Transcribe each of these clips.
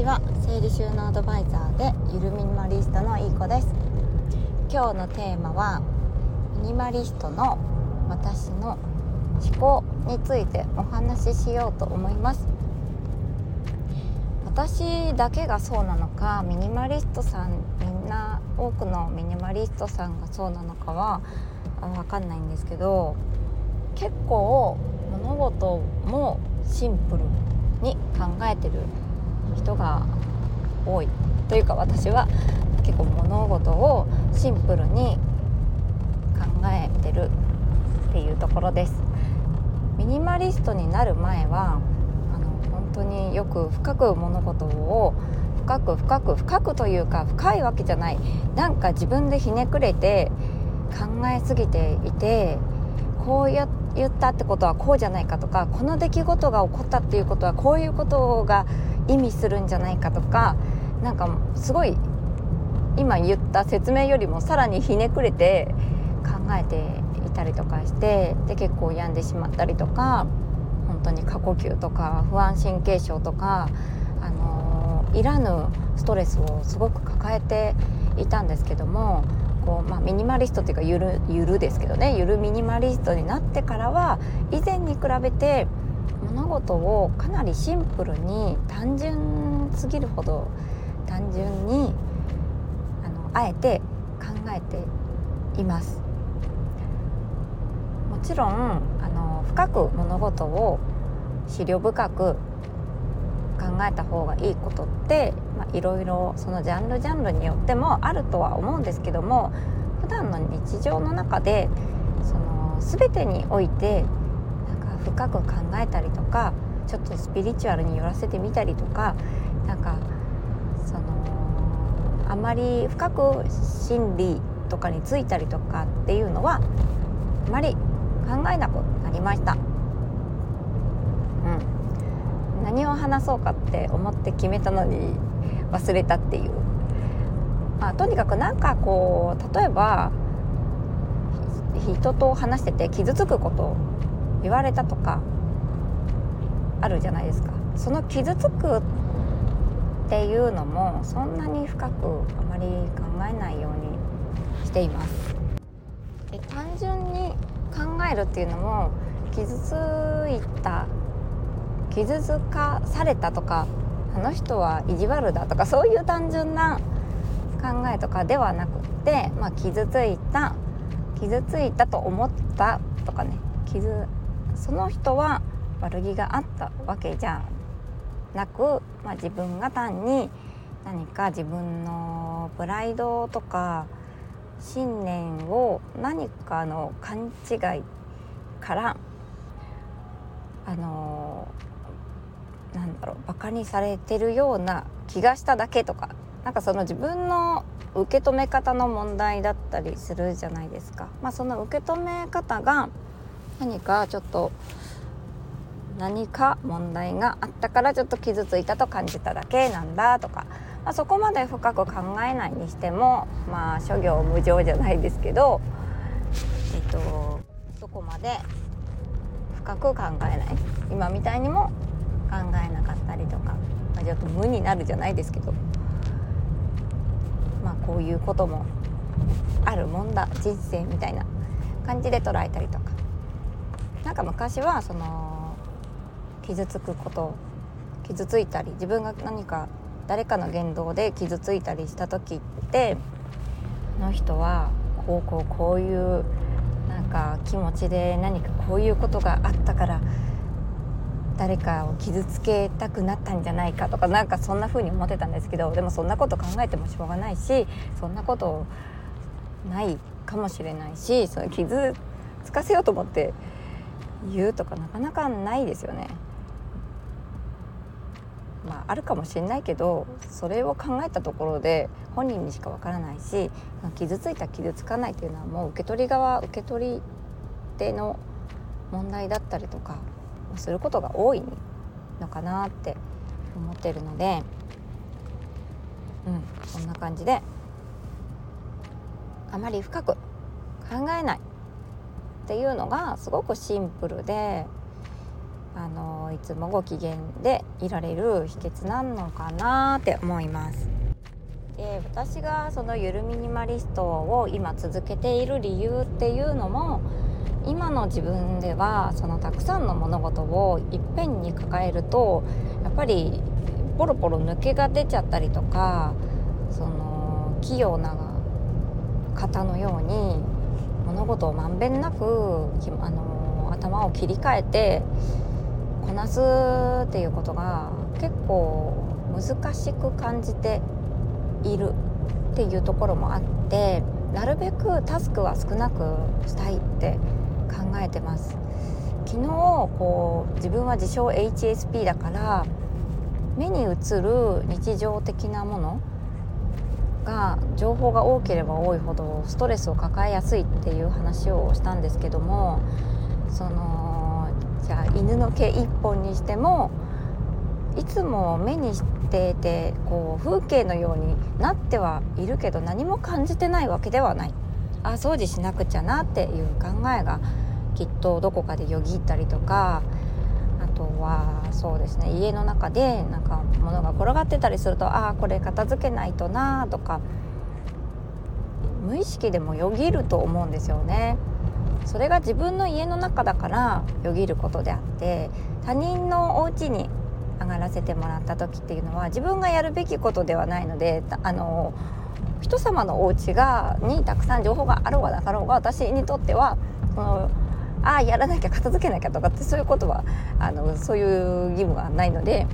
ちは整理収納アドバイザーでゆるミニマリストのいい子です。今日のテーマはミニマリストの私の思考についてお話ししようと思います。私だけがそうなのかミニマリストさんみんな多くのミニマリストさんがそうなのかは分かんないんですけど結構物事もシンプルに考えてる人が多いというか私は結構物事をシンプルに考えてるっていうところです。ミニマリストになる前はあの本当によく深く物事を深く深く深くというか深いわけじゃない。なんか自分でひねくれて考えすぎていてこうや言ったってことはこうじゃないかとかこの出来事が起こったっていうことはこういうことが意味するんじゃないかとかなんかすごい今言った説明よりもさらにひねくれて考えていたりとかしてで結構病んでしまったりとか本当に過呼吸とか不安神経症とか、あのいらぬストレスをすごく抱えていたんですけどもこう、まあ、ミニマリストっていうかゆるゆるですけどねゆるミニマリストになってからは以前に比べて物事をかなりシンプルに単純すぎるほど単純にあのあえて考えています。もちろんあの深く物事を思慮深く考えた方がいいことってまあいろいろそのジャンルジャンルによってもあるとは思うんですけども普段の日常の中でその全てにおいて深く考えたりとかちょっとスピリチュアルに寄らせてみたりとかなんかそのあまり深く心理とかについたりとかっていうのはあまり考えなくなりました。うん何を話そうかって思って決めたのに忘れたっていう、まあ、とにかくなんかこう例えば人と話してて傷つくこと言われたとかあるじゃないですか。その傷つくっていうのもそんなに深くあまり考えないようにしています。で単純に考えるっていうのも傷ついた傷つかされたとかあの人は意地悪だとかそういう単純な考えとかではなくって、まあ、傷ついた傷ついたと思ったとかね。傷その人は悪気があったわけじゃなく、まあ、自分が単に何か自分のプライドとか信念を何かの勘違いからあのなんだろうバカにされてるような気がしただけとかなんかその自分の受け止め方の問題だったりするじゃないですか。まあ、その受け止め方が何かちょっと何か問題があったからちょっと傷ついたと感じただけなんだとか、まあ、そこまで深く考えないにしてもまあ諸行無常じゃないですけど、えっと、そこまで深く考えない。今みたいにも考えなかったりとか、まあ、ちょっと無になるじゃないですけどまあこういうこともあるもんだ。人生みたいな感じで捉えたりとか。なんか昔はその傷つくこと傷ついたり自分が何か誰かの言動で傷ついたりした時ってあの人はこうこうこういうなんか気持ちで何かこういうことがあったから誰かを傷つけたくなったんじゃないかとかなんかそんな風に思ってたんですけどでもそんなこと考えてもしょうがないしそんなことないかもしれないしその傷つかせようと思って言うとかなかなかないですよね。まあ、あるかもしれないけどそれを考えたところで本人にしかわからないし傷ついた傷つかないっていうのはもう受け取り側受け取り手の問題だったりとかすることが多いのかなって思ってるのでうんこんな感じであまり深く考えないっていうのがすごくシンプルであのいつもご機嫌でいられる秘訣なのかなって思います。で私がそのゆるミニマリストを今続けている理由っていうのも今の自分ではそのたくさんの物事をいっぺんに抱えるとやっぱりポロポロ抜けが出ちゃったりとかその器用な方のように物事をまんべんなくあの頭を切り替えてこなすっていうことが結構難しく感じているっていうところもあってなるべくタスクは少なくしたいって考えてます。昨日こう自分は自称 HSP だから目に映る日常的なものが情報が多ければ多いほどストレスを抱えやすいっていう話をしたんですけどもそのじゃあ犬の毛一本にしてもいつも目にしていてこう風景のようになってはいるけど何も感じてないわけではない。あ掃除しなくちゃなっていう考えがきっとどこかでよぎったりとかあとはそうですね家の中でなんか物が転がってたりするとああこれ片付けないとなとか無意識でもよぎると思うんですよね。それが自分の家の中だからよぎることであって他人のお家に上がらせてもらった時っていうのは自分がやるべきことではないのであの人様のお家がにたくさん情報があろうがなかろうが私にとってはそのああやらなきゃ片付けなきゃとかってそういうことはあのそういう義務はないので、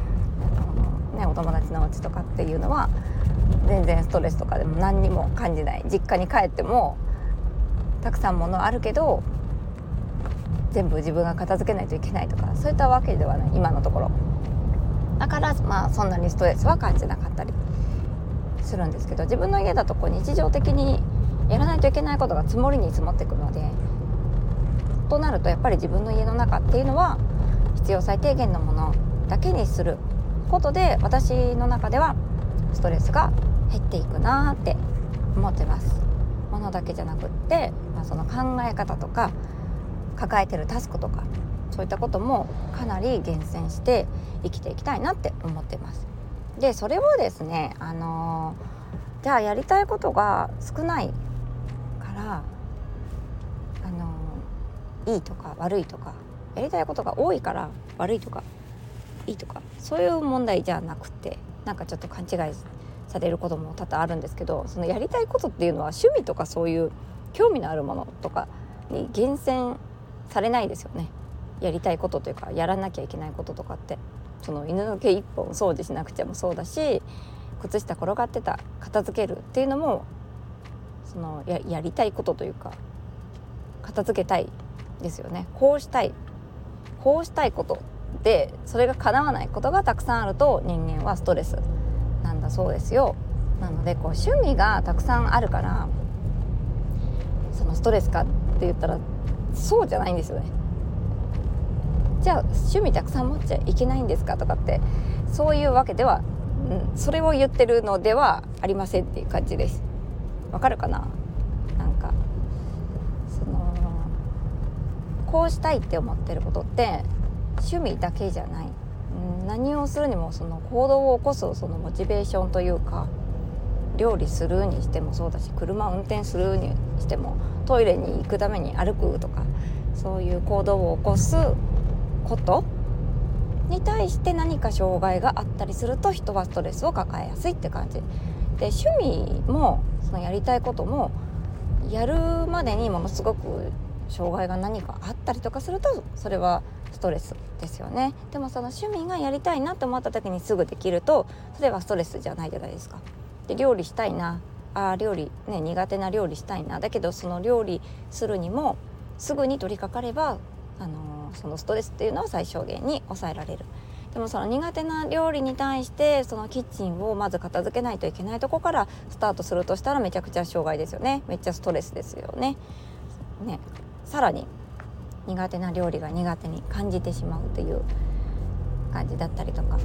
ね、お友達のお家とかっていうのは全然ストレスとかでも何にも感じない。実家に帰ってもたくさん物あるけど全部自分が片付けないといけないとかそういったわけではない今のところ。だからまあそんなにストレスは感じなかったりするんですけど自分の家だとこう日常的にやらないといけないことが積もりに積もっていくのでとなるとやっぱり自分の家の中っていうのは必要最低限のものだけにすることで私の中ではストレスが減っていくなって思ってます。ものだけじゃなくって、まあ、その考え方とか抱えてるタスクとかそういったこともかなり厳選して生きていきたいなって思ってます。でそれをですね、あのー、じゃあやりたいことが少ないからいいとか悪いとかやりたいことが多いから悪いとかいいとかそういう問題じゃなくてなんかちょっと勘違いされることも多々あるんですけどそのやりたいことっていうのは趣味とかそういう興味のあるものとかに厳選されないですよね。やりたいことというかやらなきゃいけないこととかって。その犬の毛一本掃除しなくちゃもそうだし靴下転がってた片付けるっていうのもそのややりたいことというか片付けたいですよね。こうしたい。こうしたいことでそれが叶わないことがたくさんあると人間はストレスなんだそうですよ。なのでこう趣味がたくさんあるからそのストレスかって言ったらそうじゃないんですよね。じゃあ趣味たくさん持っちゃいけないんですかとかってそういうわけでは、うん、それを言ってるのではありませんっていう感じです。わかるかな？なんかそのこうしたいって思ってることって趣味だけじゃない、うん、何をするにもその行動を起こすそのモチベーションというか料理するにしてもそうだし車運転するにしてもトイレに行くために歩くとかそういう行動を起こすことに対して何か障害があったりすると人はストレスを抱えやすいって感じ。で趣味もそのやりたいこともやるまでにものすごく障害が何かあったりとかするとそれはストレスですよねでもその趣味がやりたいなって思った時にすぐできるとそれはストレスじゃないじゃないですか。で料理したいなあ料理ね苦手な料理したいなだけどその料理するにもすぐに取り掛かれば、あのー、そのストレスっていうのは最小限に抑えられる。でもその苦手な料理に対してそのキッチンをまず片付けないといけないとこからスタートするとしたらめちゃくちゃ障害ですよねめっちゃストレスですよね。ねさらに苦手な料理が苦手に感じてしまうという感じだったりとか。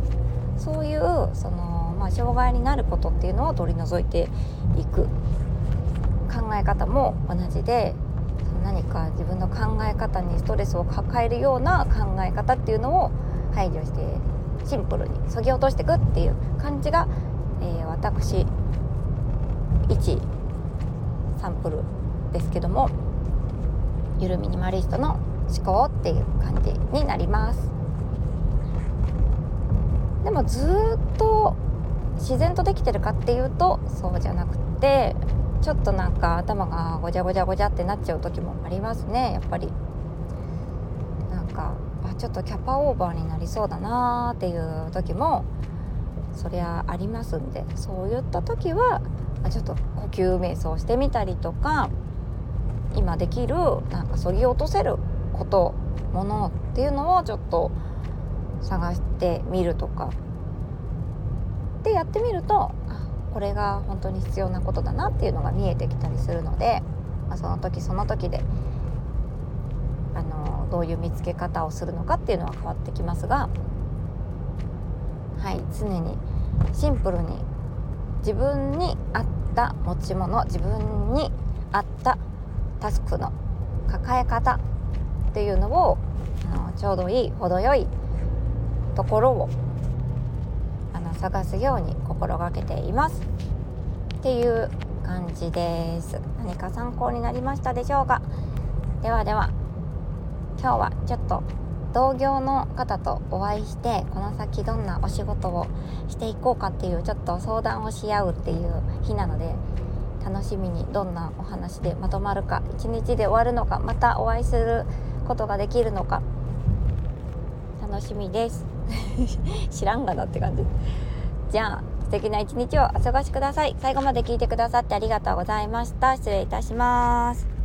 そういうその、まあ、障害になることっていうのを取り除いていく。考え方も同じで何か自分の考え方にストレスを抱えるような考え方っていうのを排除してシンプルにそぎ落としていくっていう感じが、えー、私一サンプルですけどもゆるミニマリストの思考っていう感じになります。でもずっと自然とできてるかっていうとそうじゃなくてちょっとなんか頭がごちゃごちゃごちゃってなっちゃう時もありますねやっぱり。なんかあちょっとキャパオーバーになりそうだなーっていう時もそりゃありますんで。そういった時はちょっと呼吸瞑想してみたりとか今できるなんかそぎ落とせることものっていうのをちょっと探してみるとか。でやってみるとこれが本当に必要なことだなっていうのが見えてきたりするので、まあ、その時その時であのどういう見つけ方をするのかっていうのは変わってきますがはい常にシンプルに自分に合った持ち物自分に合ったタスクの抱え方っていうのをあのちょうどいい程よいところをあの探すように心がけています。っていう感じです。何か参考になりましたでしょうか？ではでは今日はちょっと同業の方とお会いしてこの先どんなお仕事をしていこうかっていうちょっと相談をし合うっていう日なので楽しみにどんなお話でまとまるか一日で終わるのかまたお会いすることができるのか。楽しみです。知らんがなって感じ。じゃあ素敵な一日をお過ごしください。最後まで聞いてくださってありがとうございました。失礼いたします。